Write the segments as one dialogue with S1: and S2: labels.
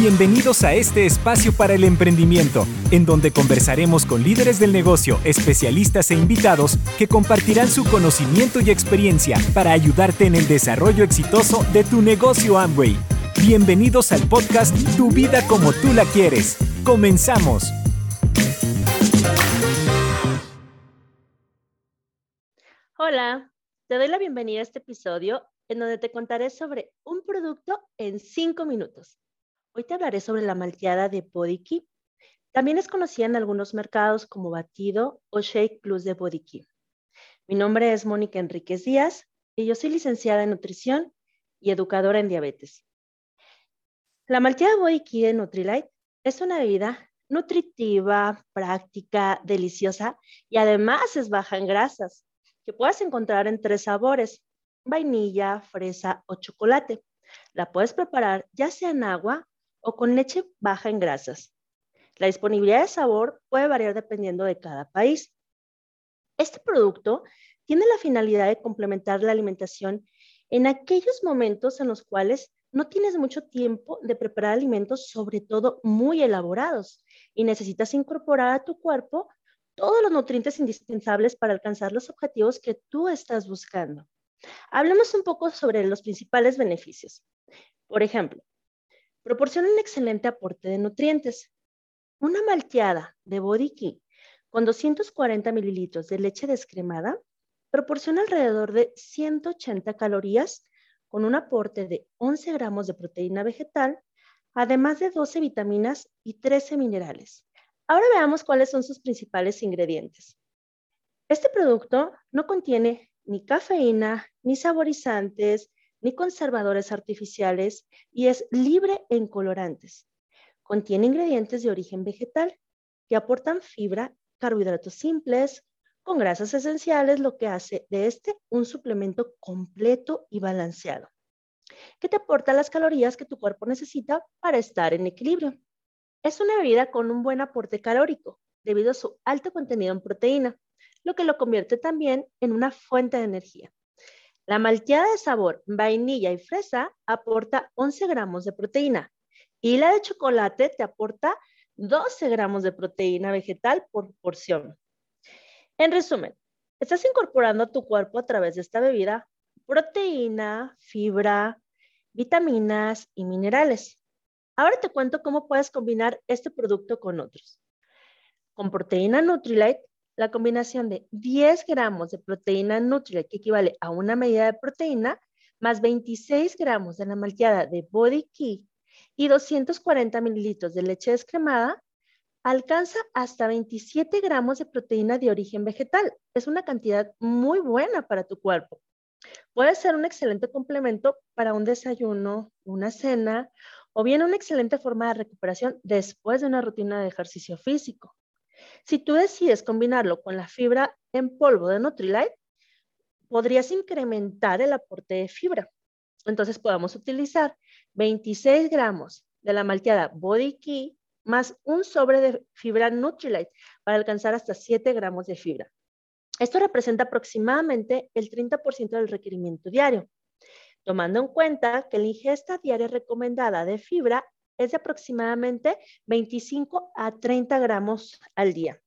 S1: Bienvenidos a este espacio para el emprendimiento, en donde conversaremos con líderes del negocio, especialistas e invitados que compartirán su conocimiento y experiencia para ayudarte en el desarrollo exitoso de tu negocio Amway. Bienvenidos al podcast Tu vida como tú la quieres. Comenzamos.
S2: Hola, te doy la bienvenida a este episodio en donde te contaré sobre un producto en 5 minutos. Hoy te hablaré sobre la malteada de Key. También es conocida en algunos mercados como batido o shake plus de Key. Mi nombre es Mónica Enríquez Díaz y yo soy licenciada en nutrición y educadora en diabetes. La malteada Key de Nutrilite es una bebida nutritiva, práctica, deliciosa y además es baja en grasas, que puedes encontrar en tres sabores, vainilla, fresa o chocolate. La puedes preparar ya sea en agua o con leche baja en grasas. La disponibilidad de sabor puede variar dependiendo de cada país. Este producto tiene la finalidad de complementar la alimentación en aquellos momentos en los cuales no tienes mucho tiempo de preparar alimentos, sobre todo muy elaborados, y necesitas incorporar a tu cuerpo todos los nutrientes indispensables para alcanzar los objetivos que tú estás buscando. Hablemos un poco sobre los principales beneficios. Por ejemplo, proporciona un excelente aporte de nutrientes. Una malteada de Key con 240 mililitros de leche descremada proporciona alrededor de 180 calorías con un aporte de 11 gramos de proteína vegetal, además de 12 vitaminas y 13 minerales. Ahora veamos cuáles son sus principales ingredientes. Este producto no contiene ni cafeína, ni saborizantes, ni conservadores artificiales y es libre en colorantes. Contiene ingredientes de origen vegetal que aportan fibra, carbohidratos simples, con grasas esenciales, lo que hace de este un suplemento completo y balanceado, que te aporta las calorías que tu cuerpo necesita para estar en equilibrio. Es una bebida con un buen aporte calórico debido a su alto contenido en proteína, lo que lo convierte también en una fuente de energía. La malteada de sabor vainilla y fresa aporta 11 gramos de proteína y la de chocolate te aporta 12 gramos de proteína vegetal por porción. En resumen, estás incorporando a tu cuerpo a través de esta bebida proteína, fibra, vitaminas y minerales. Ahora te cuento cómo puedes combinar este producto con otros. Con proteína Nutrilite la combinación de 10 gramos de proteína Nutrilite, que equivale a una medida de proteína, más 26 gramos de la malteada de Body Key y 240 mililitros de leche descremada, alcanza hasta 27 gramos de proteína de origen vegetal. Es una cantidad muy buena para tu cuerpo. Puede ser un excelente complemento para un desayuno, una cena o bien una excelente forma de recuperación después de una rutina de ejercicio físico. Si tú decides combinarlo con la fibra en polvo de Nutrilite, podrías incrementar el aporte de fibra. Entonces podemos utilizar 26 gramos de la malteada Body Key más un sobre de fibra Nutrilite para alcanzar hasta 7 gramos de fibra. Esto representa aproximadamente el 30% del requerimiento diario, tomando en cuenta que la ingesta diaria recomendada de fibra es de aproximadamente 25 a 30 gramos al día.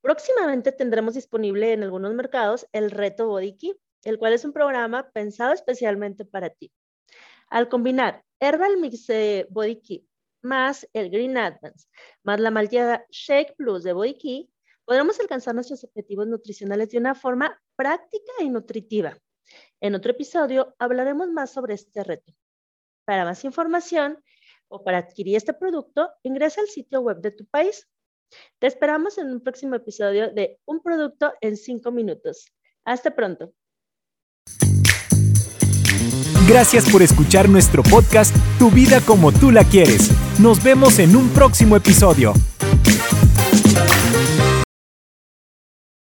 S2: Próximamente tendremos disponible en algunos mercados el reto Body Key, el cual es un programa pensado especialmente para ti. Al combinar Herbal Mix de Body Key más el Green Advance, más la malteada Shake Plus de Body Key, podremos alcanzar nuestros objetivos nutricionales de una forma práctica y nutritiva. En otro episodio hablaremos más sobre este reto. Para más información, o para adquirir este producto, ingresa al sitio web de tu país. Te esperamos en un próximo episodio de Un producto en 5 minutos. Hasta pronto.
S1: Gracias por escuchar nuestro podcast Tu vida como tú la quieres. Nos vemos en un próximo episodio.